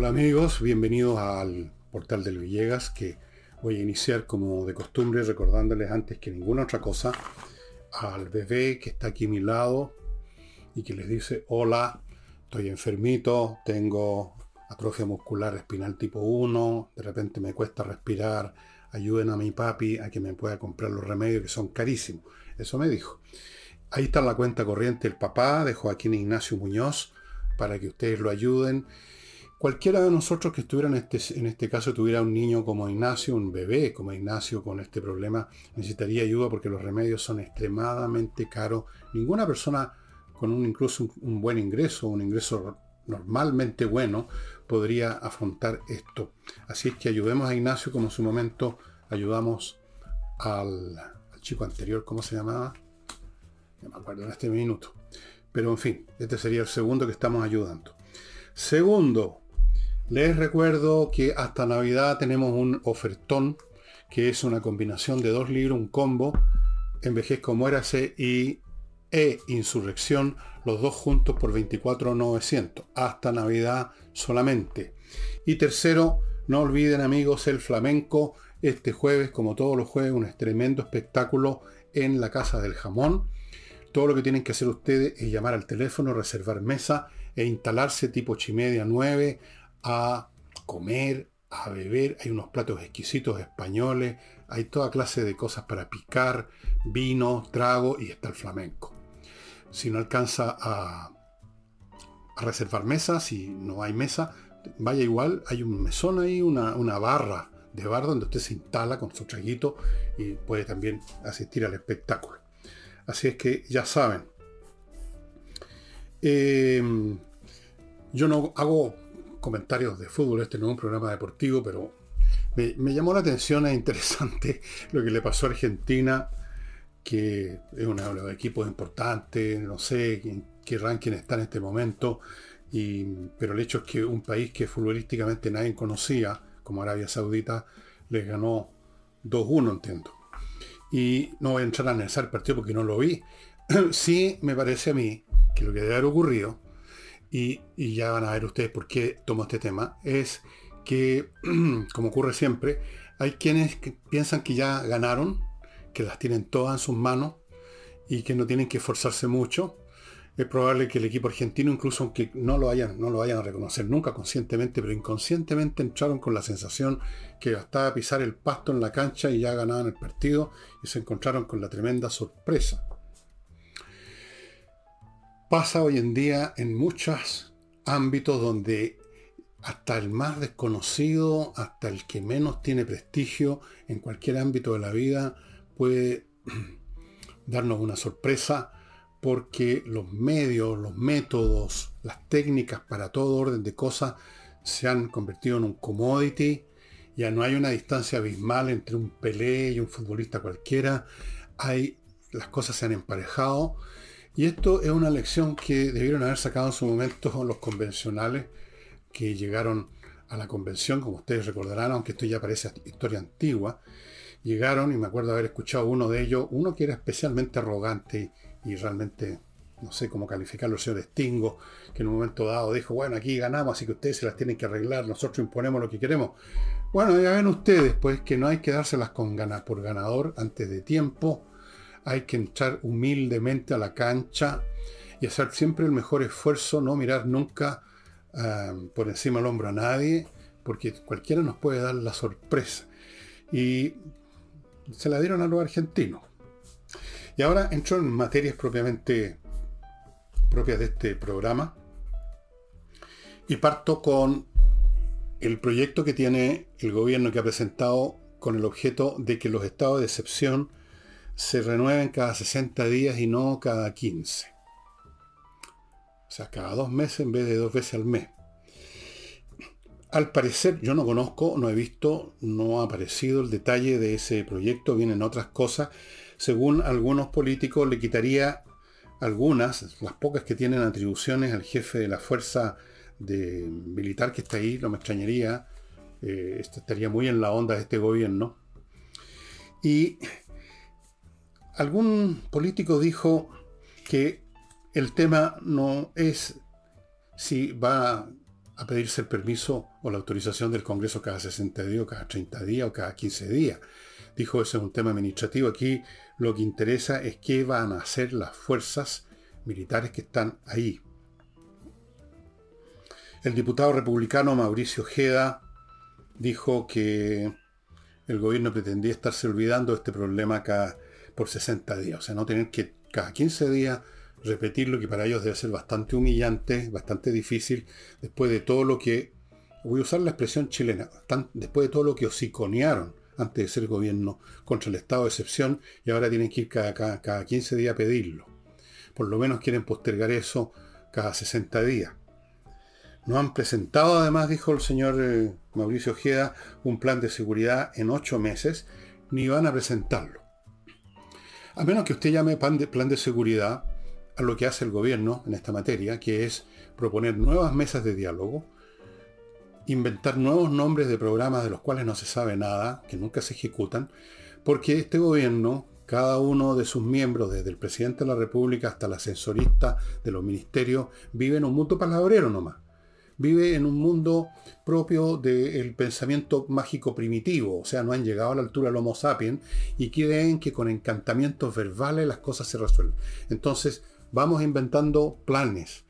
Hola amigos, bienvenidos al portal del Villegas que voy a iniciar como de costumbre recordándoles antes que ninguna otra cosa al bebé que está aquí a mi lado y que les dice hola, estoy enfermito, tengo atrofia muscular espinal tipo 1, de repente me cuesta respirar, ayuden a mi papi a que me pueda comprar los remedios que son carísimos. Eso me dijo. Ahí está la cuenta corriente el papá de Joaquín Ignacio Muñoz para que ustedes lo ayuden. Cualquiera de nosotros que estuviera en este, en este caso tuviera un niño como Ignacio, un bebé como Ignacio con este problema, necesitaría ayuda porque los remedios son extremadamente caros. Ninguna persona con un incluso un buen ingreso, un ingreso normalmente bueno, podría afrontar esto. Así es que ayudemos a Ignacio como en su momento ayudamos al, chico anterior, ¿cómo se llamaba? No me acuerdo en este minuto. Pero en fin, este sería el segundo que estamos ayudando. Segundo, les recuerdo que hasta Navidad tenemos un ofertón, que es una combinación de dos libros, un combo, Envejezco, Muérase y E Insurrección, los dos juntos por 24.900, hasta Navidad solamente. Y tercero, no olviden amigos el flamenco, este jueves, como todos los jueves, un tremendo espectáculo en la Casa del Jamón. Todo lo que tienen que hacer ustedes es llamar al teléfono, reservar mesa e instalarse tipo chimedia 9 a comer, a beber. Hay unos platos exquisitos españoles, hay toda clase de cosas para picar, vino, trago y está el flamenco si no alcanza a, reservar mesa, si no hay mesa, vaya igual, hay un mesón ahí, una, barra de bar donde usted se instala con su traguito y puede también asistir al espectáculo. Así es que ya saben. Em, yo no hago comentarios de fútbol, este no es un programa deportivo, pero me, llamó la atención, es interesante lo que le pasó a Argentina que es un de equipos importantes, no sé en qué ranking está en este momento, y, pero el hecho es que un país que futbolísticamente nadie conocía, como Arabia Saudita, les ganó 2-1, entiendo. Y no voy a entrar a analizar el partido porque no lo vi. sí me parece a mí que lo que debe haber ocurrido, y, ya van a ver ustedes por qué tomo este tema, es que, como ocurre siempre, hay quienes piensan que ya ganaron, que las tienen todas en sus manos y que no tienen que esforzarse mucho. Es probable que el equipo argentino, incluso aunque no lo vayan, no lo vayan a reconocer nunca conscientemente, pero inconscientemente entraron con la sensación que bastaba pisar el pasto en la cancha y ya ganaban el partido y se encontraron con la tremenda sorpresa. Pasa hoy en día en muchos ámbitos donde hasta el más desconocido, hasta el que menos tiene prestigio en cualquier ámbito de la vida, puede darnos una sorpresa porque los medios, los métodos, las técnicas para todo orden de cosas se han convertido en un commodity. Ya no hay una distancia abismal entre un Pelé y un futbolista cualquiera. Hay, las cosas se han emparejado. Y esto es una lección que debieron haber sacado en su momento los convencionales que llegaron a la convención, como ustedes recordarán, aunque esto ya parece historia antigua, llegaron y me acuerdo haber escuchado uno de ellos, uno que era especialmente arrogante y, realmente no sé cómo calificarlo, el señor Stingo, que en un momento dado dijo, bueno, aquí ganamos, así que ustedes se las tienen que arreglar, nosotros imponemos lo que queremos. Bueno, ya ven ustedes, pues, que no hay que dárselas con ganas por ganador antes de tiempo, hay que entrar humildemente a la cancha y hacer siempre el mejor esfuerzo, no mirar nunca ah, por encima del hombro a nadie, porque cualquiera nos puede dar la sorpresa. Y se la dieron a los argentinos. Y ahora entro en materias propiamente propias de este programa. Y parto con el proyecto que tiene el gobierno que ha presentado con el objeto de que los estados de excepción se renueven cada 60 días y no cada 15. O sea, cada dos meses en vez de dos veces al mes. Al parecer, yo no conozco, no he visto, no ha aparecido el detalle de ese proyecto, vienen otras cosas. Según algunos políticos, le quitaría algunas, las pocas que tienen atribuciones al jefe de la fuerza de militar que está ahí, no me extrañaría, eh, estaría muy en la onda de este gobierno. Y algún político dijo que el tema no es si va a pedirse el permiso o la autorización del Congreso cada 60 días, o cada 30 días o cada 15 días. Dijo, ese es un tema administrativo. Aquí lo que interesa es qué van a hacer las fuerzas militares que están ahí. El diputado republicano Mauricio Ojeda dijo que el gobierno pretendía estarse olvidando de este problema cada, por 60 días. O sea, no tener que cada 15 días repetirlo, que para ellos debe ser bastante humillante, bastante difícil, después de todo lo que, voy a usar la expresión chilena, después de todo lo que osiconearon antes de ser gobierno contra el estado de excepción y ahora tienen que ir cada, cada, 15 días a pedirlo. Por lo menos quieren postergar eso cada 60 días. No han presentado, además, dijo el señor eh, Mauricio Ojeda, un plan de seguridad en ocho meses, ni van a presentarlo. A menos que usted llame plan de, plan de seguridad a lo que hace el gobierno en esta materia, que es proponer nuevas mesas de diálogo, inventar nuevos nombres de programas de los cuales no se sabe nada, que nunca se ejecutan, porque este gobierno, cada uno de sus miembros, desde el presidente de la República hasta el ascensorista de los ministerios, vive en un mundo palabrero nomás. Vive en un mundo propio del pensamiento mágico primitivo, o sea, no han llegado a la altura del Homo sapiens y creen que con encantamientos verbales las cosas se resuelven. Entonces, vamos inventando planes,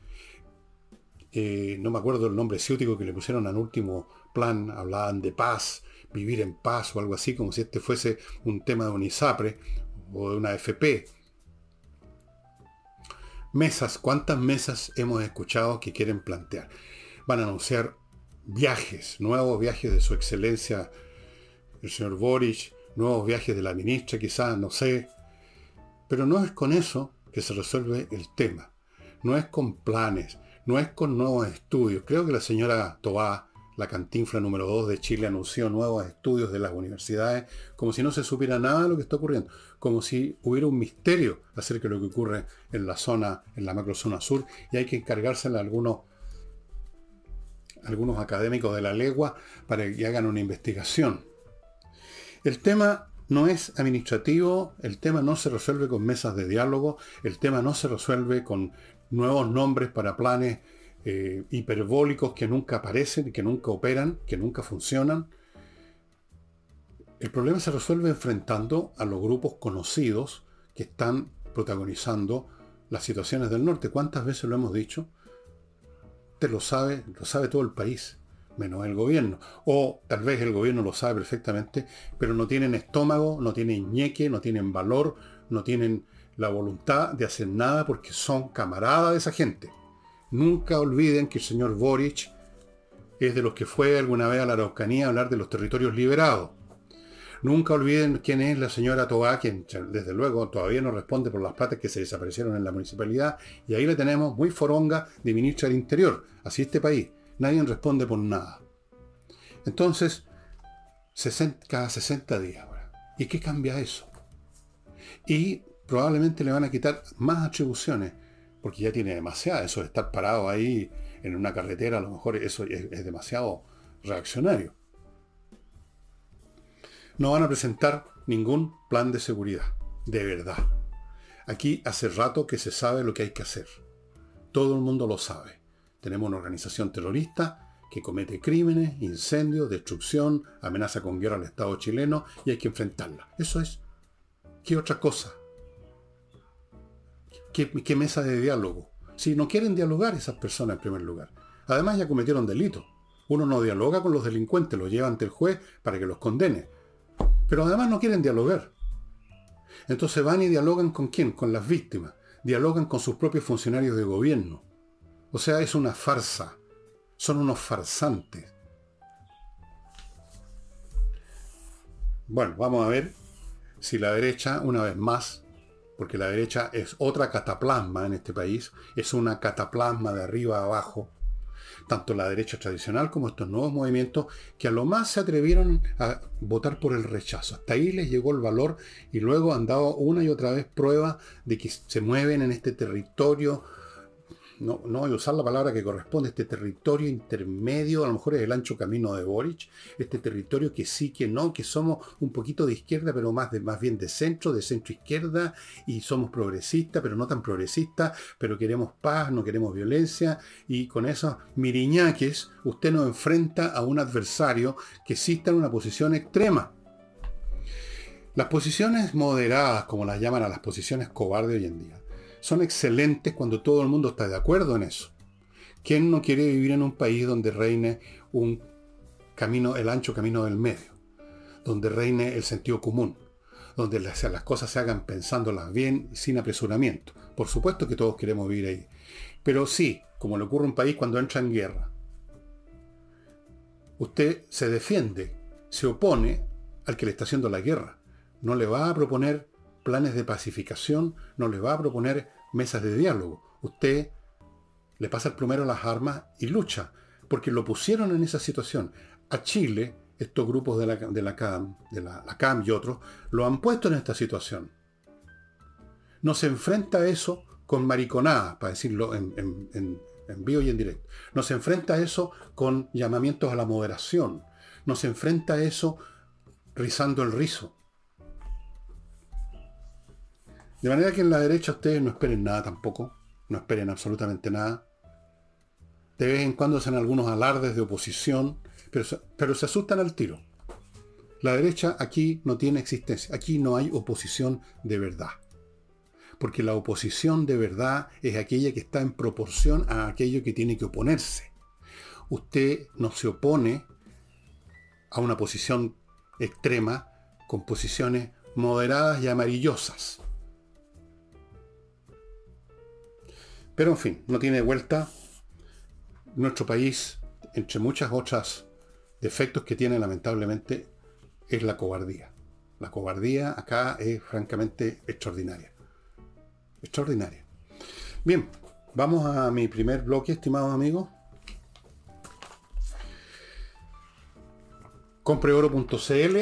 eh, no me acuerdo el nombre ciútico que le pusieron al último plan, hablaban de paz, vivir en paz o algo así, como si este fuese un tema de un ISAPRE o de una FP. Mesas, ¿cuántas mesas hemos escuchado que quieren plantear? Van a anunciar viajes, nuevos viajes de su excelencia, el señor Boric, nuevos viajes de la ministra quizás, no sé. Pero no es con eso que se resuelve el tema. No es con planes, no es con nuevos estudios. Creo que la señora Tobá, la cantinfla número 2 de Chile, anunció nuevos estudios de las universidades, como si no se supiera nada de lo que está ocurriendo, como si hubiera un misterio acerca de lo que ocurre en la zona, en la macrozona sur, y hay que encargársela a algunos, algunos académicos de la legua para que hagan una investigación. El tema no es administrativo, el tema no se resuelve con mesas de diálogo, el tema no se resuelve con nuevos nombres para planes eh, hiperbólicos que nunca aparecen, que nunca operan, que nunca funcionan. El problema se resuelve enfrentando a los grupos conocidos que están protagonizando las situaciones del norte. ¿Cuántas veces lo hemos dicho? Lo sabe, lo sabe todo el país, menos el gobierno. O tal vez el gobierno lo sabe perfectamente, pero no tienen estómago, no tienen ñeque, no tienen valor, no tienen la voluntad de hacer nada porque son camaradas de esa gente. Nunca olviden que el señor Boric es de los que fue alguna vez a la Araucanía a hablar de los territorios liberados. Nunca olviden quién es la señora Tobá, quien desde luego todavía no responde por las platas que se desaparecieron en la municipalidad, y ahí le tenemos muy foronga de ministra del Interior. Así este país. Nadie responde por nada. Entonces, cada 60 días. ¿Y qué cambia eso? Y probablemente le van a quitar más atribuciones, porque ya tiene demasiada. Eso de estar parado ahí en una carretera, a lo mejor eso es, demasiado reaccionario. No van a presentar ningún plan de seguridad, de verdad. Aquí hace rato que se sabe lo que hay que hacer. Todo el mundo lo sabe. Tenemos una organización terrorista que comete crímenes, incendios, destrucción, amenaza con guerra al Estado chileno y hay que enfrentarla. Eso es. ¿Qué otra cosa? ¿Qué, mesa de diálogo? Si no quieren dialogar esas personas en primer lugar. Además ya cometieron delito. Uno no dialoga con los delincuentes, los lleva ante el juez para que los condene. Pero además no quieren dialogar. Entonces van y dialogan con quién? Con las víctimas. Dialogan con sus propios funcionarios de gobierno. O sea, es una farsa. Son unos farsantes. Bueno, vamos a ver si la derecha, una vez más, porque la derecha es otra cataplasma en este país, es una cataplasma de arriba a abajo, tanto la derecha tradicional como estos nuevos movimientos que a lo más se atrevieron a votar por el rechazo. Hasta ahí les llegó el valor y luego han dado una y otra vez prueba de que se mueven en este territorio no, no voy a usar la palabra que corresponde, este territorio intermedio, a lo mejor es el ancho camino de Boric, este territorio que sí, que no, que somos un poquito de izquierda, pero más, de, más bien de centro, de centro izquierda, y somos progresistas, pero no tan progresistas, pero queremos paz, no queremos violencia, y con esos miriñaques usted nos enfrenta a un adversario que sí está en una posición extrema. Las posiciones moderadas, como las llaman a las posiciones cobardes hoy en día, son excelentes cuando todo el mundo está de acuerdo en eso. ¿Quién no quiere vivir en un país donde reine un camino, el ancho camino del medio? Donde reine el sentido común, donde las, las cosas se hagan pensándolas bien, sin apresuramiento. Por supuesto que todos queremos vivir ahí. Pero sí, como le ocurre a un país cuando entra en guerra. Usted se defiende, se opone al que le está haciendo la guerra. No le va a proponer planes de pacificación, no les va a proponer mesas de diálogo. Usted le pasa el primero las armas y lucha, porque lo pusieron en esa situación. A Chile, estos grupos de la, de la CAM, de la, CAM y otros, lo han puesto en esta situación. No se enfrenta a eso con mariconadas, para decirlo en, en vivo y en directo. No se enfrenta a eso con llamamientos a la moderación. No se enfrenta a eso rizando el rizo. De manera que en la derecha ustedes no esperen nada tampoco, no esperen absolutamente nada. De vez en cuando hacen algunos alardes de oposición, pero, pero se asustan al tiro. La derecha aquí no tiene existencia, aquí no hay oposición de verdad. Porque la oposición de verdad es aquella que está en proporción a aquello que tiene que oponerse. Usted no se opone a una posición extrema con posiciones moderadas y amarillosas. Pero en fin, no tiene vuelta. Nuestro país, entre muchas otras defectos que tiene lamentablemente, es la cobardía. La cobardía acá es francamente extraordinaria. Extraordinaria. Bien, vamos a mi primer bloque, estimados amigos. Compreoro.cl,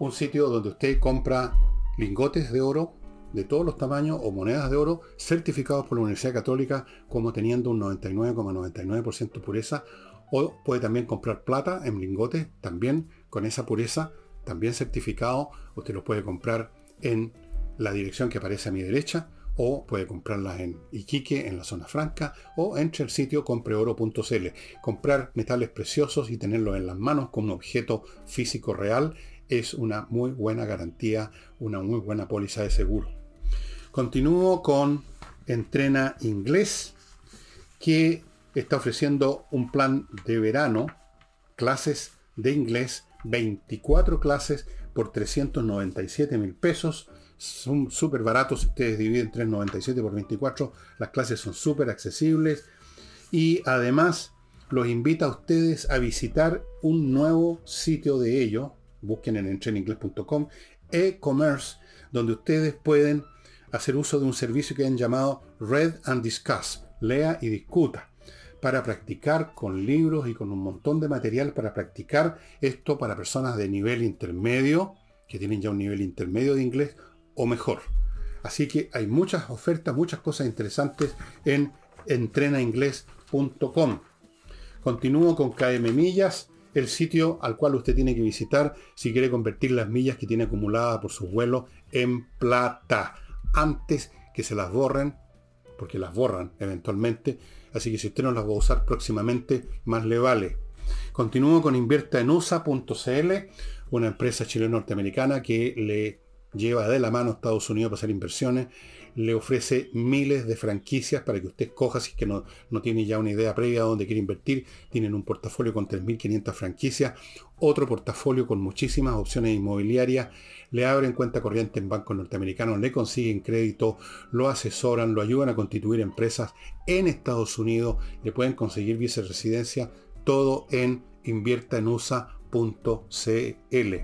un sitio donde usted compra lingotes de oro de todos los tamaños o monedas de oro certificados por la Universidad Católica como teniendo un 99,99% pureza o puede también comprar plata en lingotes también con esa pureza también certificado usted lo puede comprar en la dirección que aparece a mi derecha o puede comprarlas en Iquique, en la zona franca, o entre el sitio compreoro.cl. Comprar metales preciosos y tenerlos en las manos como un objeto físico real es una muy buena garantía, una muy buena póliza de seguro. Continúo con Entrena Inglés, que está ofreciendo un plan de verano, clases de inglés, 24 clases por 397 mil pesos. Son súper baratos, ustedes dividen 397 por 24, las clases son súper accesibles y además los invita a ustedes a visitar un nuevo sitio de ellos, busquen en entreninglés.com, e-commerce, donde ustedes pueden hacer uso de un servicio que han llamado Read and Discuss, lea y discuta, para practicar con libros y con un montón de material para practicar esto para personas de nivel intermedio, que tienen ya un nivel intermedio de inglés o mejor. Así que hay muchas ofertas, muchas cosas interesantes en entrenainglés.com. Continúo con KM Millas, el sitio al cual usted tiene que visitar si quiere convertir las millas que tiene acumuladas por su vuelo en plata antes que se las borren, porque las borran eventualmente, así que si usted no las va a usar próximamente, más le vale. Continúo con inviertaenusa.cl, una empresa chileno-norteamericana que le lleva de la mano a Estados Unidos para hacer inversiones, le ofrece miles de franquicias para que usted escoja si es que no, no tiene ya una idea previa de dónde quiere invertir. Tienen un portafolio con 3.500 franquicias, otro portafolio con muchísimas opciones inmobiliarias le abren cuenta corriente en bancos norteamericanos, le consiguen crédito, lo asesoran, lo ayudan a constituir empresas en Estados Unidos, le pueden conseguir viceresidencia, todo en inviertaenusa.cl.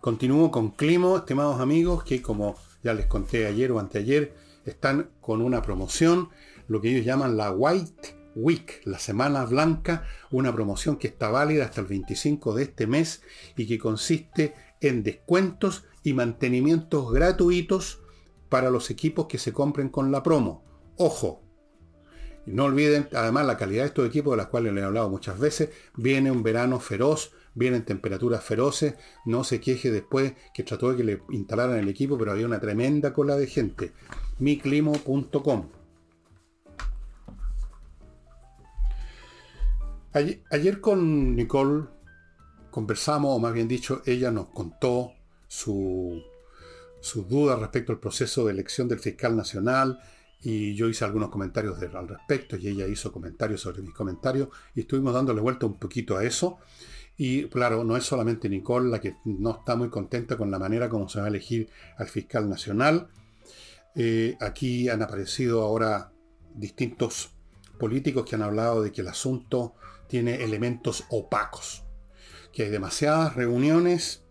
Continúo con Climo, estimados amigos, que como ya les conté ayer o anteayer, están con una promoción, lo que ellos llaman la White Week, la Semana Blanca, una promoción que está válida hasta el 25 de este mes y que consiste en descuentos y mantenimientos gratuitos para los equipos que se compren con la promo. Ojo, no olviden, además, la calidad de estos equipos, de las cuales les he hablado muchas veces, viene un verano feroz, vienen temperaturas feroces, no se queje después que trató de que le instalaran el equipo, pero había una tremenda cola de gente. miclimo.com. Ayer, ayer con Nicole conversamos, o más bien dicho, ella nos contó su, sus dudas respecto al proceso de elección del fiscal nacional y yo hice algunos comentarios al respecto y ella hizo comentarios sobre mis comentarios y estuvimos dándole vuelta un poquito a eso. Y claro, no es solamente Nicole la que no está muy contenta con la manera como se va a elegir al fiscal nacional. Eh, aquí han aparecido ahora distintos políticos que han hablado de que el asunto tiene elementos opacos, que hay demasiadas reuniones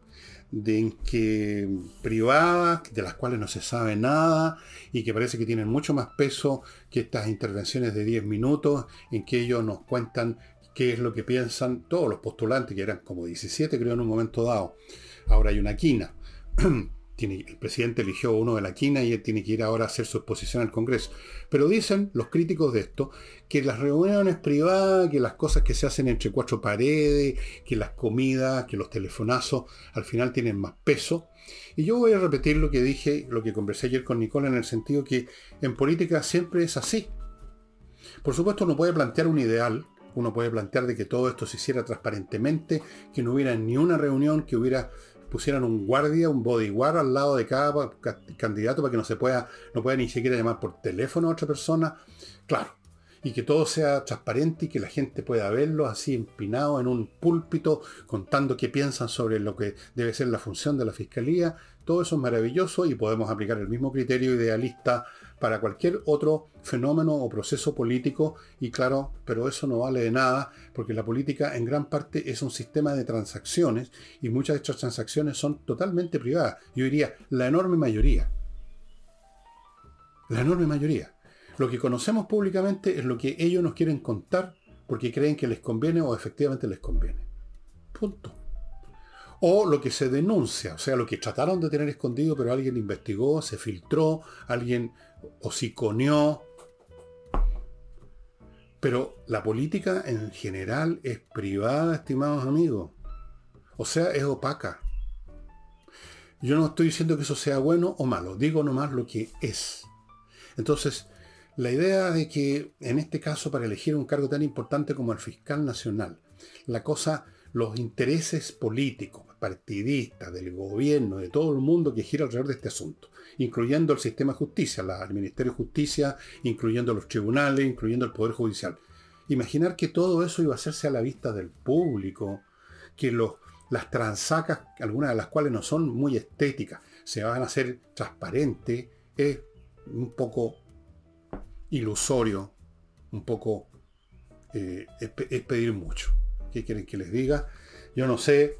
de que privadas, de las cuales no se sabe nada y que parece que tienen mucho más peso que estas intervenciones de 10 minutos en que ellos nos cuentan qué es lo que piensan todos los postulantes, que eran como 17 creo en un momento dado. Ahora hay una quina. el presidente eligió uno de la quina y él tiene que ir ahora a hacer su exposición al Congreso. Pero dicen los críticos de esto que las reuniones privadas, que las cosas que se hacen entre cuatro paredes, que las comidas, que los telefonazos, al final tienen más peso. Y yo voy a repetir lo que dije, lo que conversé ayer con Nicola, en el sentido que en política siempre es así. Por supuesto, uno puede plantear un ideal, uno puede plantear de que todo esto se hiciera transparentemente, que no hubiera ni una reunión, que hubiera pusieran un guardia, un bodyguard al lado de cada candidato para que no se pueda, no pueda ni siquiera llamar por teléfono a otra persona. Claro. Y que todo sea transparente y que la gente pueda verlo así empinado en un púlpito contando qué piensan sobre lo que debe ser la función de la fiscalía. Todo eso es maravilloso y podemos aplicar el mismo criterio idealista para cualquier otro fenómeno o proceso político y claro, pero eso no vale de nada porque la política en gran parte es un sistema de transacciones y muchas de estas transacciones son totalmente privadas. Yo diría la enorme mayoría. La enorme mayoría. Lo que conocemos públicamente es lo que ellos nos quieren contar porque creen que les conviene o efectivamente les conviene. Punto o lo que se denuncia, o sea, lo que trataron de tener escondido, pero alguien investigó, se filtró, alguien hociconeó. Pero la política en general es privada, estimados amigos. O sea, es opaca. Yo no estoy diciendo que eso sea bueno o malo, digo nomás lo que es. Entonces, la idea de que en este caso para elegir un cargo tan importante como el fiscal nacional, la cosa, los intereses políticos, partidistas, del gobierno, de todo el mundo que gira alrededor de este asunto, incluyendo el sistema de justicia, el Ministerio de Justicia, incluyendo los tribunales, incluyendo el Poder Judicial. Imaginar que todo eso iba a hacerse a la vista del público, que las transacas, algunas de las cuales no son muy estéticas, se van a hacer transparentes, es un poco ilusorio, un poco eh, es pedir mucho. ¿Qué quieren que les diga? Yo no sé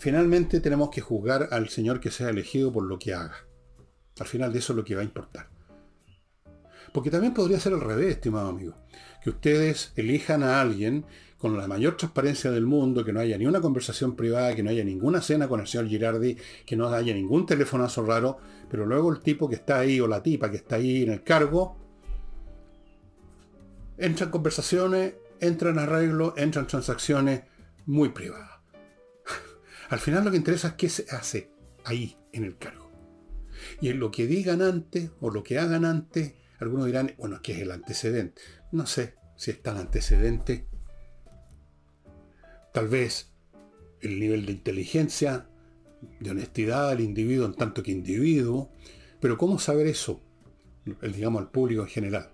Finalmente tenemos que juzgar al Señor que sea elegido por lo que haga. Al final de eso es lo que va a importar. Porque también podría ser al revés, estimado amigo. Que ustedes elijan a alguien con la mayor transparencia del mundo, que no haya ni una conversación privada, que no haya ninguna cena con el señor Girardi, que no haya ningún telefonazo raro, pero luego el tipo que está ahí o la tipa que está ahí en el cargo, entran conversaciones, entran arreglos, entran transacciones muy privadas. Al final lo que interesa es qué se hace ahí, en el cargo. Y en lo que digan antes o lo que hagan antes, algunos dirán, bueno, es que es el antecedente. No sé si es tan antecedente. Tal vez el nivel de inteligencia, de honestidad del individuo en tanto que individuo. Pero ¿cómo saber eso? El, digamos, al público en general.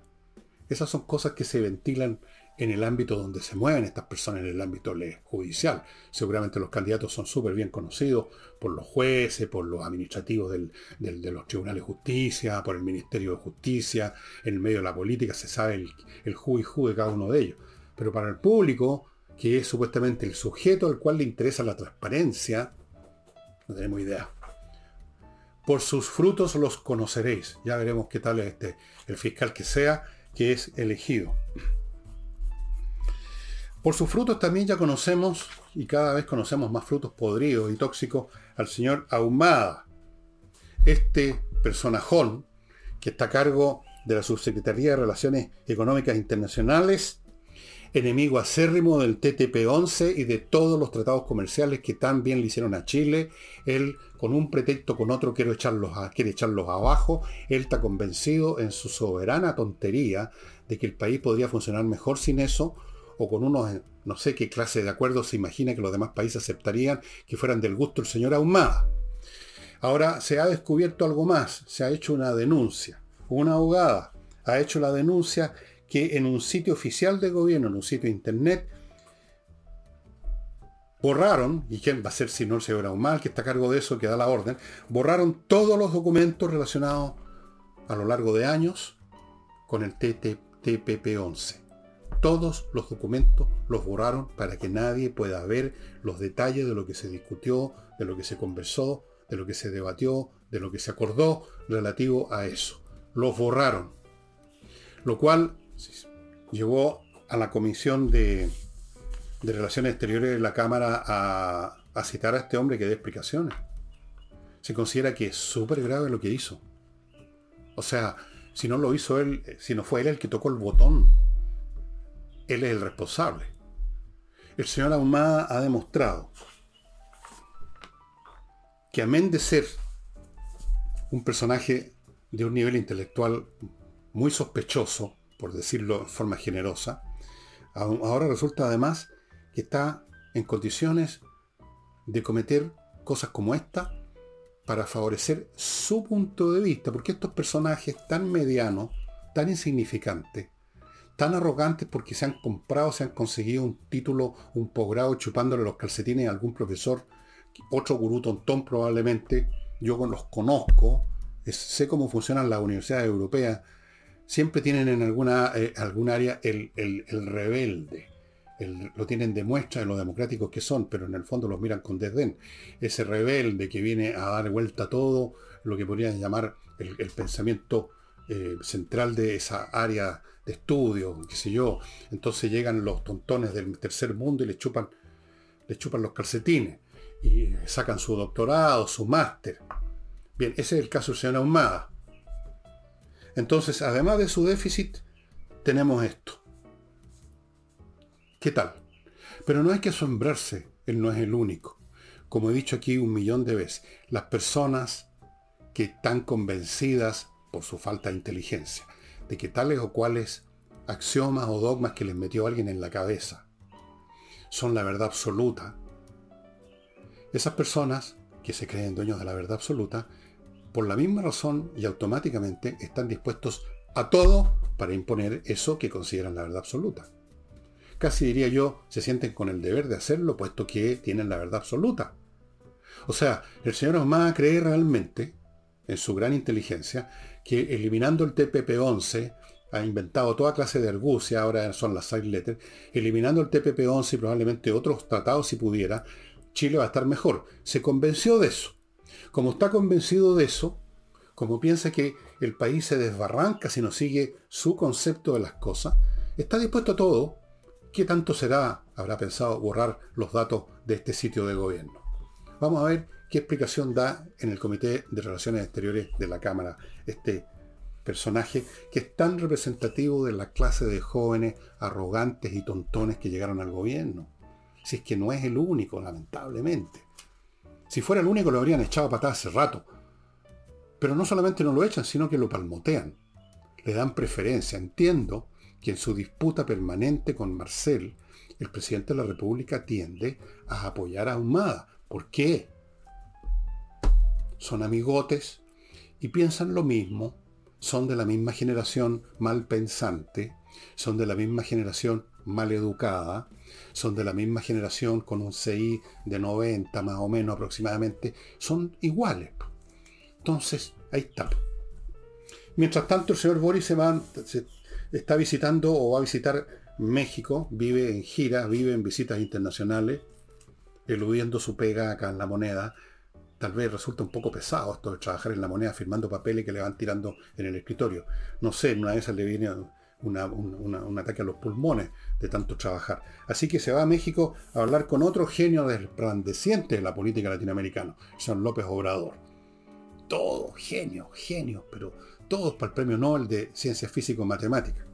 Esas son cosas que se ventilan en el ámbito donde se mueven estas personas, en el ámbito judicial. Seguramente los candidatos son súper bien conocidos por los jueces, por los administrativos de los tribunales de justicia, por el Ministerio de Justicia, en medio de la política se sabe el, el y de cada uno de ellos. Pero para el público, que es supuestamente el sujeto al cual le interesa la transparencia, no tenemos idea. Por sus frutos los conoceréis. Ya veremos qué tal es este, el fiscal que sea, que es elegido. Por sus frutos también ya conocemos, y cada vez conocemos más frutos podridos y tóxicos, al señor Ahumada. Este personajón que está a cargo de la Subsecretaría de Relaciones Económicas Internacionales, enemigo acérrimo del TTP-11 y de todos los tratados comerciales que tan bien le hicieron a Chile. Él, con un pretexto, con otro, quiere echarlos, quiere echarlos abajo. Él está convencido en su soberana tontería de que el país podría funcionar mejor sin eso, o con unos, no sé qué clase de acuerdos se imagina que los demás países aceptarían que fueran del gusto del señor Ahumada. Ahora se ha descubierto algo más, se ha hecho una denuncia. Una abogada ha hecho la denuncia que en un sitio oficial de gobierno, en un sitio de internet, borraron, y quién va a ser si no el señor mal que está a cargo de eso, que da la orden, borraron todos los documentos relacionados a lo largo de años con el TPP-11. Todos los documentos los borraron para que nadie pueda ver los detalles de lo que se discutió, de lo que se conversó, de lo que se debatió, de lo que se acordó relativo a eso. Los borraron. Lo cual llevó a la Comisión de, Relaciones Exteriores de la Cámara a, a, citar a este hombre que dé explicaciones. Se considera que es súper grave lo que hizo. O sea, si no lo hizo él, si no fue él el que tocó el botón, él es el responsable. El señor Ahumada ha demostrado que amén de ser un personaje de un nivel intelectual muy sospechoso, por decirlo en forma generosa, ahora resulta además que está en condiciones de cometer cosas como esta para favorecer su punto de vista, porque estos personajes tan medianos, tan insignificantes, tan arrogantes porque se han comprado, se han conseguido un título, un posgrado chupándole los calcetines a algún profesor, otro gurú tontón probablemente, yo los conozco, sé cómo funcionan las universidades europeas, siempre tienen en alguna, eh, algún área el, rebelde. lo tienen de muestra de lo democráticos que son, pero en el fondo los miran con desdén. Ese rebelde que viene a dar vuelta a todo, lo que podrían llamar el, pensamiento eh, central de esa área de estudio, qué sé yo. Entonces llegan los tontones del tercer mundo y le chupan, le chupan los calcetines y sacan su doctorado, su máster. Bien, ese es el caso del señor Ahumada. Entonces, además de su déficit, tenemos esto. ¿Qué tal? Pero no hay que asombrarse, él no es el único. Como he dicho aquí un millón de veces, las personas que están convencidas por su falta de inteligencia de que tales o cuales axiomas o dogmas que les metió alguien en la cabeza son la verdad absoluta, esas personas que se creen dueños de la verdad absoluta por la misma razón y automáticamente están dispuestos a todo para imponer eso que consideran la verdad absoluta. Casi diría yo, se sienten con el deber de hacerlo puesto que tienen la verdad absoluta. O sea, el señor Osma cree realmente, en su gran inteligencia, que eliminando el TPP-11, ha inventado toda clase de argucia, ahora son las side letters, eliminando el TPP-11 y probablemente otros tratados si pudiera, Chile va a estar mejor. Se convenció de eso. Como está convencido de eso, como piensa que el país se desbarranca si no sigue su concepto de las cosas, está dispuesto a todo. ¿Qué tanto será, habrá pensado, borrar los datos de este sitio de gobierno? Vamos a ver qué explicación da en el Comité de Relaciones Exteriores de la Cámara este personaje que es tan representativo de la clase de jóvenes arrogantes y tontones que llegaron al gobierno. Si es que no es el único, lamentablemente. Si fuera el único lo habrían echado a patadas hace rato. Pero no solamente no lo echan, sino que lo palmotean. Le dan preferencia. Entiendo que en su disputa permanente con Marcel, el presidente de la República tiende a apoyar a Ahumada. ¿Por qué? Son amigotes y piensan lo mismo, son de la misma generación mal pensante, son de la misma generación mal educada, son de la misma generación con un CI de 90 más o menos aproximadamente, son iguales. Entonces, ahí está. Mientras tanto, el señor Boris se, va, está visitando o va a visitar México, vive en gira, vive en visitas internacionales, eludiendo su pega acá en la moneda. Tal vez resulta un poco pesado esto de trabajar en la moneda firmando papeles que le van tirando en el escritorio. No sé, una vez le viene un ataque a los pulmones de tanto trabajar. Así que se va a México a hablar con otro genio resplandeciente de la política latinoamericana, San López Obrador. Todo genio, genio, pero todos para el premio Nobel de Ciencias Físicas y Matemáticas.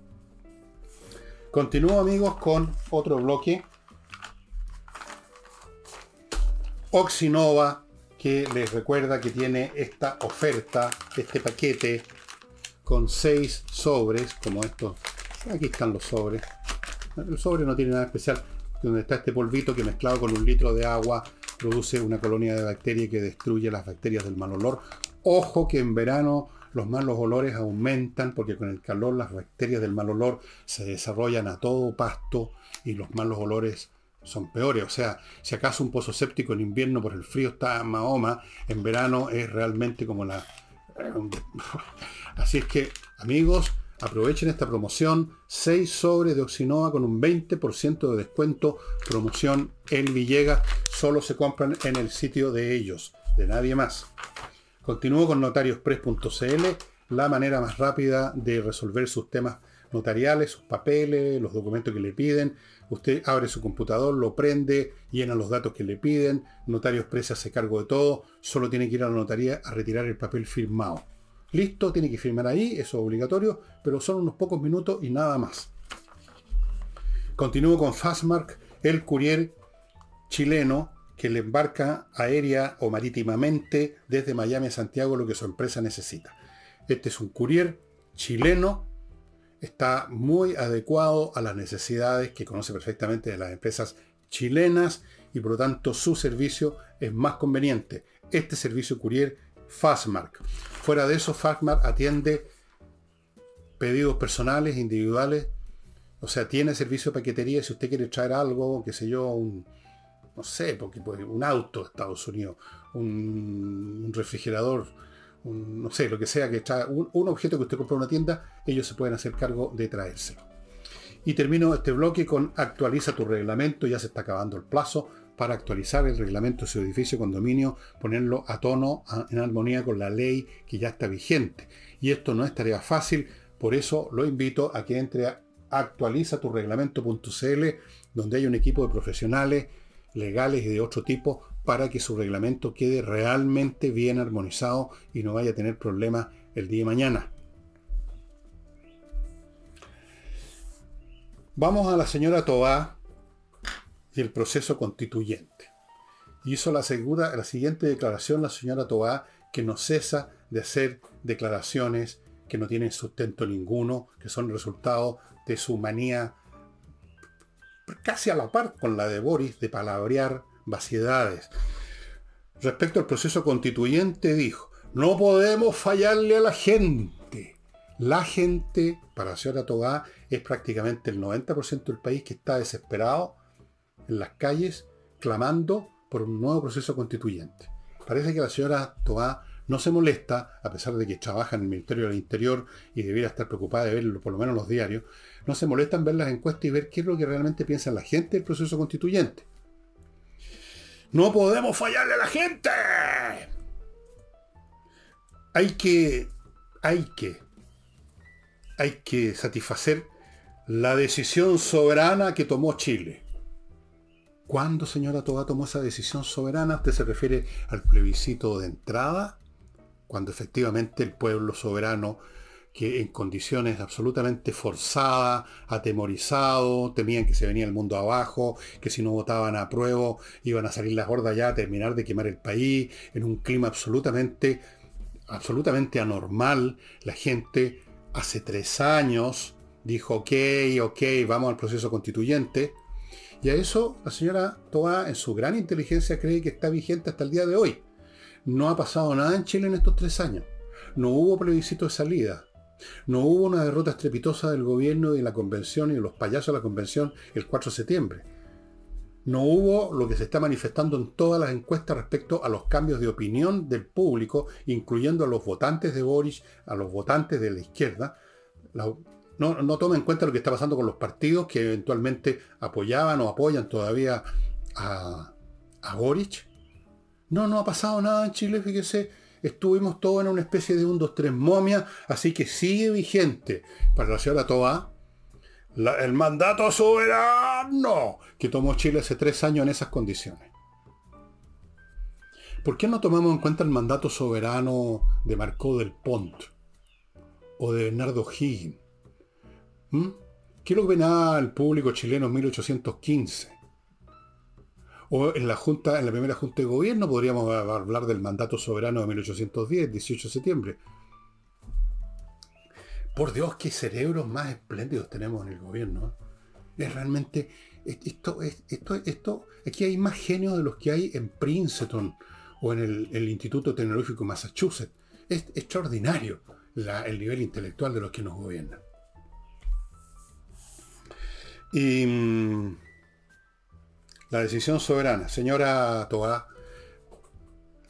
Continúo amigos con otro bloque. Oxinova, que les recuerda que tiene esta oferta, este paquete con seis sobres, como estos. Aquí están los sobres. El sobre no tiene nada especial, donde está este polvito que mezclado con un litro de agua produce una colonia de bacterias que destruye las bacterias del mal olor. Ojo que en verano los malos olores aumentan porque con el calor las bacterias del mal olor se desarrollan a todo pasto y los malos olores son peores. O sea, si acaso un pozo séptico en invierno por el frío está a Mahoma, en verano es realmente como la... Así es que, amigos, aprovechen esta promoción. 6 sobres de Oxinova con un 20% de descuento. Promoción en Villegas. Solo se compran en el sitio de ellos, de nadie más. Continúo con notariospress.cl, la manera más rápida de resolver sus temas notariales, sus papeles, los documentos que le piden. Usted abre su computador, lo prende, llena los datos que le piden. Notario Express hace cargo de todo. Solo tiene que ir a la notaría a retirar el papel firmado. Listo, tiene que firmar ahí, eso es obligatorio, pero son unos pocos minutos y nada más. Continúo con Fastmark, el courier chileno que le embarca aérea o marítimamente desde Miami a Santiago lo que su empresa necesita. Este es un courier chileno, está muy adecuado a las necesidades que conoce perfectamente de las empresas chilenas y por lo tanto su servicio es más conveniente. Este servicio courier Fastmark. Fuera de eso, Fastmark atiende pedidos personales, individuales, o sea, tiene servicio de paquetería si usted quiere traer algo, qué sé yo, un, no sé, porque un auto de Estados Unidos, un, refrigerador, no sé, lo que sea que trae, un, objeto que usted compró en una tienda, ellos se pueden hacer cargo de traérselo. Y termino este bloque con actualiza tu reglamento, ya se está acabando el plazo para actualizar el reglamento de su edificio condominio, ponerlo a tono, en armonía con la ley que ya está vigente. Y esto no es tarea fácil, por eso lo invito a que entre a actualiza tu reglamento.cl, donde hay un equipo de profesionales legales y de otro tipo para que su reglamento quede realmente bien armonizado y no vaya a tener problemas el día de mañana. Vamos a la señora Tobá y el proceso constituyente. Hizo la, segura, la siguiente declaración la señora Tobá que no cesa de hacer declaraciones que no tienen sustento ninguno, que son resultado de su manía casi a la par con la de Boris de palabrear vaciedades. Respecto al proceso constituyente dijo, no podemos fallarle a la gente. La gente, para la señora Tobá, es prácticamente el 90% del país que está desesperado en las calles clamando por un nuevo proceso constituyente. Parece que la señora Tobá no se molesta, a pesar de que trabaja en el Ministerio del Interior y debiera estar preocupada de verlo, por lo menos en los diarios, no se molesta en ver las encuestas y ver qué es lo que realmente piensa la gente del proceso constituyente. No podemos fallarle a la gente. Hay que, hay que, hay que satisfacer la decisión soberana que tomó Chile. ¿Cuándo, señora Toba, tomó esa decisión soberana? ¿Usted se refiere al plebiscito de entrada? Cuando efectivamente el pueblo soberano que en condiciones absolutamente forzadas, atemorizado, temían que se venía el mundo abajo, que si no votaban a prueba iban a salir las gordas ya a terminar de quemar el país, en un clima absolutamente, absolutamente anormal. La gente hace tres años dijo, ok, ok, vamos al proceso constituyente. Y a eso la señora Toa, en su gran inteligencia, cree que está vigente hasta el día de hoy. No ha pasado nada en Chile en estos tres años. No hubo plebiscito de salida. No hubo una derrota estrepitosa del gobierno y la convención y los payasos de la convención el 4 de septiembre. No hubo lo que se está manifestando en todas las encuestas respecto a los cambios de opinión del público, incluyendo a los votantes de Boris, a los votantes de la izquierda. no, no toma en cuenta lo que está pasando con los partidos que eventualmente apoyaban o apoyan todavía a, a Boric. No, no ha pasado nada en Chile, fíjese estuvimos todos en una especie de un, dos, tres momia, así que sigue vigente para la señora Toa el mandato soberano que tomó Chile hace tres años en esas condiciones. ¿Por qué no tomamos en cuenta el mandato soberano de Marcó del Pont? o de Bernardo Higgins. ¿Mm? ¿Qué lo penaba el público chileno en 1815? O en la, junta, en la primera Junta de Gobierno podríamos hablar del mandato soberano de 1810, 18 de septiembre. Por Dios, qué cerebros más espléndidos tenemos en el gobierno. ¿eh? Es realmente. Esto, esto, esto, aquí hay más genios de los que hay en Princeton o en el, Instituto Tecnológico de Massachusetts. Es extraordinario el nivel intelectual de los que nos gobiernan. Y mm, la decisión soberana. Señora Toa,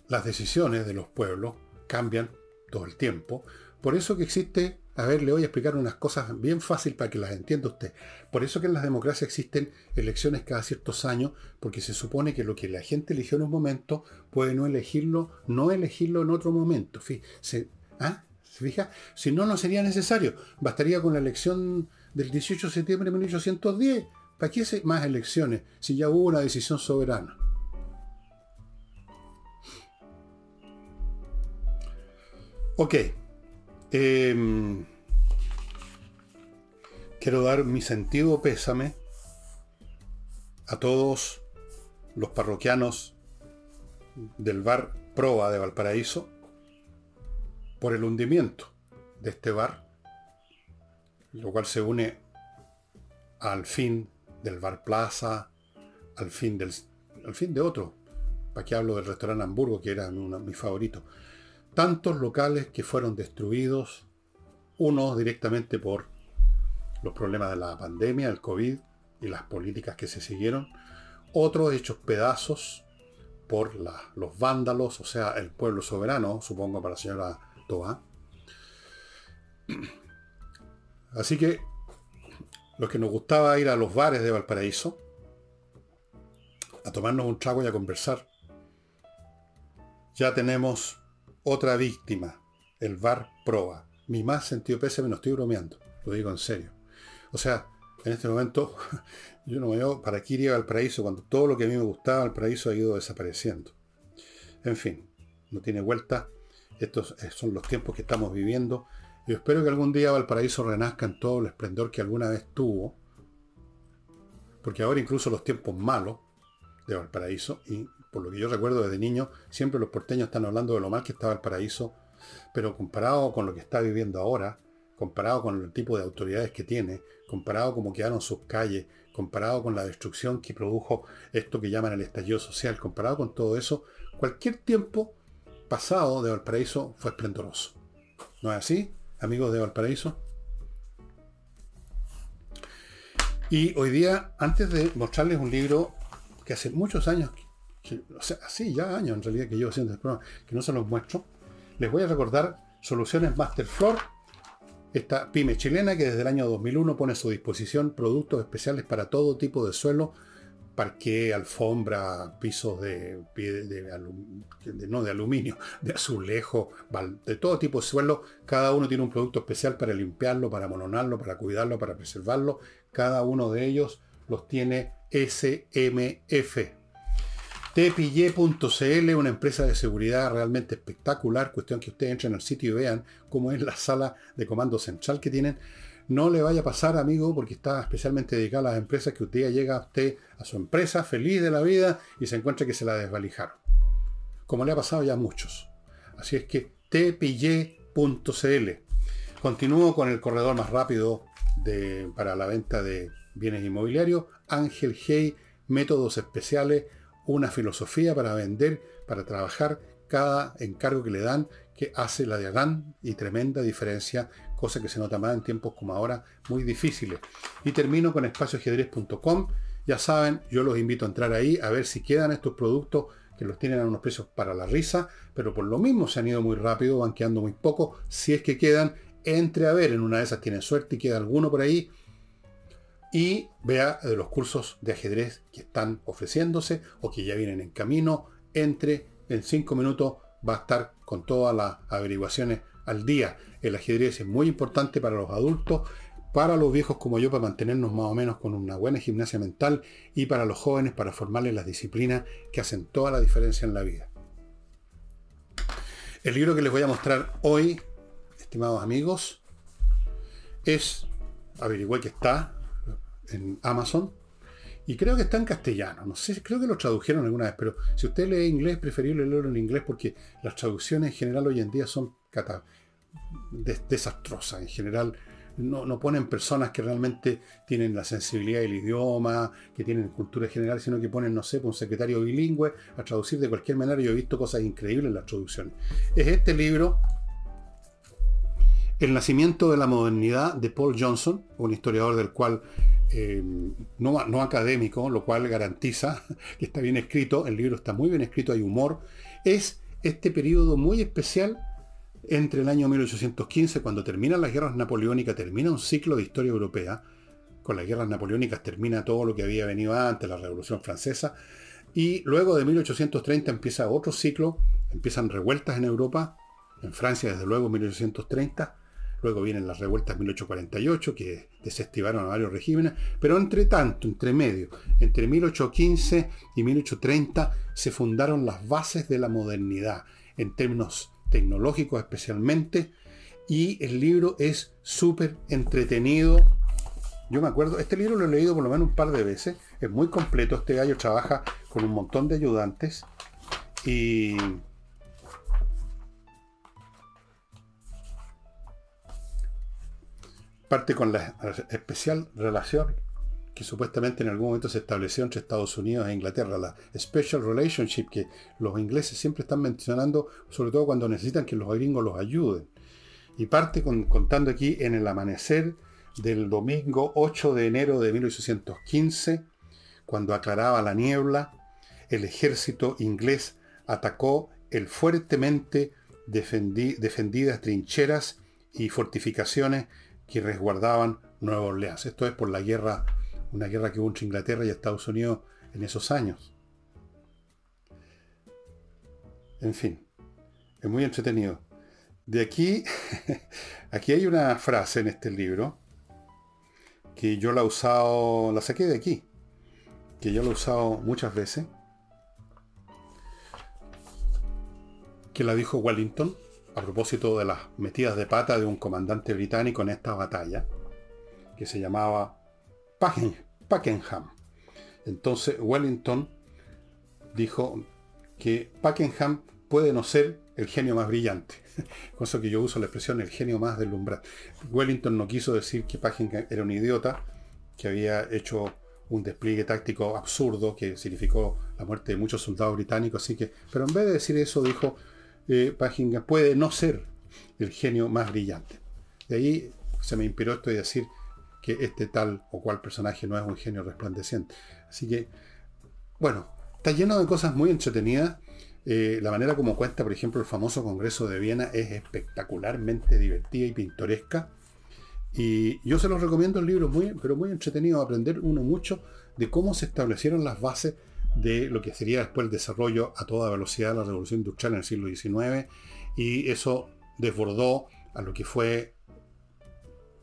las decisiones de los pueblos cambian todo el tiempo. Por eso que existe, a ver, le voy a explicar unas cosas bien fácil para que las entienda usted. Por eso que en las democracias existen elecciones cada ciertos años, porque se supone que lo que la gente eligió en un momento puede no elegirlo, no elegirlo en otro momento. ¿Se, ¿ah? ¿Se fija? Si no, no sería necesario. Bastaría con la elección del 18 de septiembre de 1810. ¿Para qué más elecciones si ya hubo una decisión soberana? Ok. Em, quiero dar mi sentido pésame a todos los parroquianos del bar Proa de Valparaíso por el hundimiento de este bar lo cual se une al fin del Bar Plaza, al fin, del, al fin de otro. ¿Para qué hablo del restaurante Hamburgo, que era mi favorito? Tantos locales que fueron destruidos, unos directamente por los problemas de la pandemia, el COVID y las políticas que se siguieron, otros hechos pedazos por los vándalos, o sea, el pueblo soberano, supongo para la señora Toa. Así que los que nos gustaba ir a los bares de Valparaíso, a tomarnos un trago y a conversar, ya tenemos otra víctima, el bar Proa. Mi más sentido pésame, no estoy bromeando, lo digo en serio. O sea, en este momento yo no me veo para qué iría Valparaíso cuando todo lo que a mí me gustaba Valparaíso ha ido desapareciendo. En fin, no tiene vuelta. Estos son los tiempos que estamos viviendo yo espero que algún día Valparaíso renazca en todo el esplendor que alguna vez tuvo. Porque ahora incluso los tiempos malos de Valparaíso, y por lo que yo recuerdo desde niño, siempre los porteños están hablando de lo mal que está Valparaíso, pero comparado con lo que está viviendo ahora, comparado con el tipo de autoridades que tiene, comparado con cómo quedaron sus calles, comparado con la destrucción que produjo esto que llaman el estallido social, comparado con todo eso, cualquier tiempo pasado de Valparaíso fue esplendoroso. ¿No es así? Amigos de Valparaíso. Y hoy día, antes de mostrarles un libro que hace muchos años, o sea, sí, ya años en realidad que yo haciendo este que no se los muestro, les voy a recordar Soluciones Masterfloor, esta pyme chilena que desde el año 2001 pone a su disposición productos especiales para todo tipo de suelo parqué, alfombra, pisos de, no de aluminio, de azulejo, de todo tipo de suelo. Cada uno tiene un producto especial para limpiarlo, para mononarlo, para cuidarlo, para preservarlo. Cada uno de ellos los tiene SMF. Tepille.cl, una empresa de seguridad realmente espectacular. Cuestión que ustedes entren al sitio y vean cómo es la sala de comando central que tienen no le vaya a pasar, amigo, porque está especialmente dedicada a las empresas que usted llega a usted a su empresa feliz de la vida y se encuentra que se la desvalijaron. Como le ha pasado ya a muchos. Así es que tpy.cl. Continúo con el corredor más rápido de, para la venta de bienes inmobiliarios. Ángel Hey, métodos especiales, una filosofía para vender, para trabajar cada encargo que le dan, que hace la de gran y tremenda diferencia cosa que se nota más en tiempos como ahora, muy difíciles. Y termino con espacioajedrez.com. Ya saben, yo los invito a entrar ahí a ver si quedan estos productos que los tienen a unos precios para la risa, pero por lo mismo se han ido muy rápido, van quedando muy poco. Si es que quedan, entre a ver, en una de esas tienen suerte y queda alguno por ahí. Y vea de los cursos de ajedrez que están ofreciéndose o que ya vienen en camino. Entre en cinco minutos va a estar con todas las averiguaciones al día. El ajedrez es muy importante para los adultos, para los viejos como yo, para mantenernos más o menos con una buena gimnasia mental y para los jóvenes para formarles las disciplinas que hacen toda la diferencia en la vida. El libro que les voy a mostrar hoy, estimados amigos, es, averigüé que está en Amazon, y creo que está en castellano. No sé, creo que lo tradujeron alguna vez, pero si usted lee inglés, preferible leerlo en inglés porque las traducciones en general hoy en día son desastrosas. En general, no, ponen personas que realmente tienen la sensibilidad del idioma, que tienen cultura general, sino que ponen, no sé, un secretario bilingüe a traducir de cualquier manera. Yo he visto cosas increíbles en las traducciones. Es este libro, El nacimiento de la modernidad, de Paul Johnson, un historiador del cual eh, no, no, académico, lo cual garantiza que está bien escrito, el libro está muy bien escrito, hay humor, es este periodo muy especial entre el año 1815, cuando terminan las guerras napoleónicas, termina un ciclo de historia europea, con las guerras napoleónicas termina todo lo que había venido antes, la Revolución Francesa, y luego de 1830 empieza otro ciclo, empiezan revueltas en Europa, en Francia desde luego 1830, luego vienen las revueltas 1848 que desestivaron a varios regímenes, pero entre tanto, entre medio, entre 1815 y 1830 se fundaron las bases de la modernidad en términos tecnológicos especialmente, y el libro es súper entretenido. Yo me acuerdo, este libro lo he leído por lo menos un par de veces, es muy completo, este gallo trabaja con un montón de ayudantes y parte con la especial relación que supuestamente en algún momento se estableció entre Estados Unidos e Inglaterra, la Special Relationship que los ingleses siempre están mencionando, sobre todo cuando necesitan que los gringos los ayuden. Y parte contando aquí en el amanecer del domingo 8 de enero de 1815, cuando aclaraba la niebla, el ejército inglés atacó el fuertemente defendidas trincheras y fortificaciones que resguardaban Nueva Orleans. Esto es por la guerra una guerra que hubo entre Inglaterra y Estados Unidos en esos años. En fin, es muy entretenido. De aquí, aquí hay una frase en este libro que yo la he usado, la saqué de aquí, que yo la he usado muchas veces, que la dijo Wellington a propósito de las metidas de pata de un comandante británico en esta batalla, que se llamaba Pakenham. Entonces Wellington dijo que Pakenham puede no ser el genio más brillante. Con eso que yo uso la expresión el genio más deslumbrante. Wellington no quiso decir que Pakenham era un idiota, que había hecho un despliegue táctico absurdo que significó la muerte de muchos soldados británicos. Así que, pero en vez de decir eso, dijo eh, puede no ser el genio más brillante. De ahí se me inspiró esto de decir que este tal o cual personaje no es un genio resplandeciente. Así que, bueno, está lleno de cosas muy entretenidas. Eh, la manera como cuenta, por ejemplo, el famoso Congreso de Viena es espectacularmente divertida y pintoresca. Y yo se los recomiendo el libro, muy, pero muy entretenido, aprender uno mucho de cómo se establecieron las bases de lo que sería después el desarrollo a toda velocidad de la revolución industrial en el siglo XIX. Y eso desbordó a lo que fue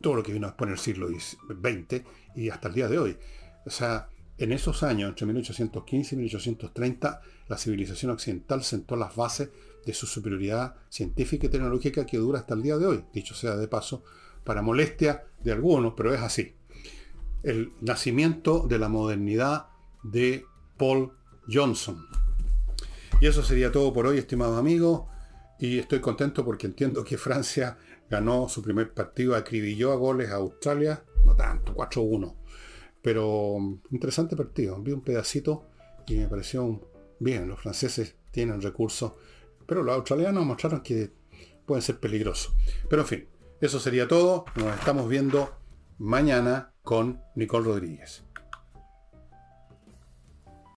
todo lo que vino después en el siglo XX y hasta el día de hoy. O sea, en esos años, entre 1815 y 1830, la civilización occidental sentó las bases de su superioridad científica y tecnológica que dura hasta el día de hoy, dicho sea de paso, para molestia de algunos, pero es así. El nacimiento de la modernidad de Paul Johnson. Y eso sería todo por hoy, estimados amigos, y estoy contento porque entiendo que Francia ganó su primer partido, acribilló a goles a Australia, no tanto, 4-1. Pero mm, interesante partido, vi un pedacito y me pareció bien, los franceses tienen recursos, pero los australianos mostraron que pueden ser peligrosos. Pero en fin, eso sería todo, nos estamos viendo mañana con Nicole Rodríguez.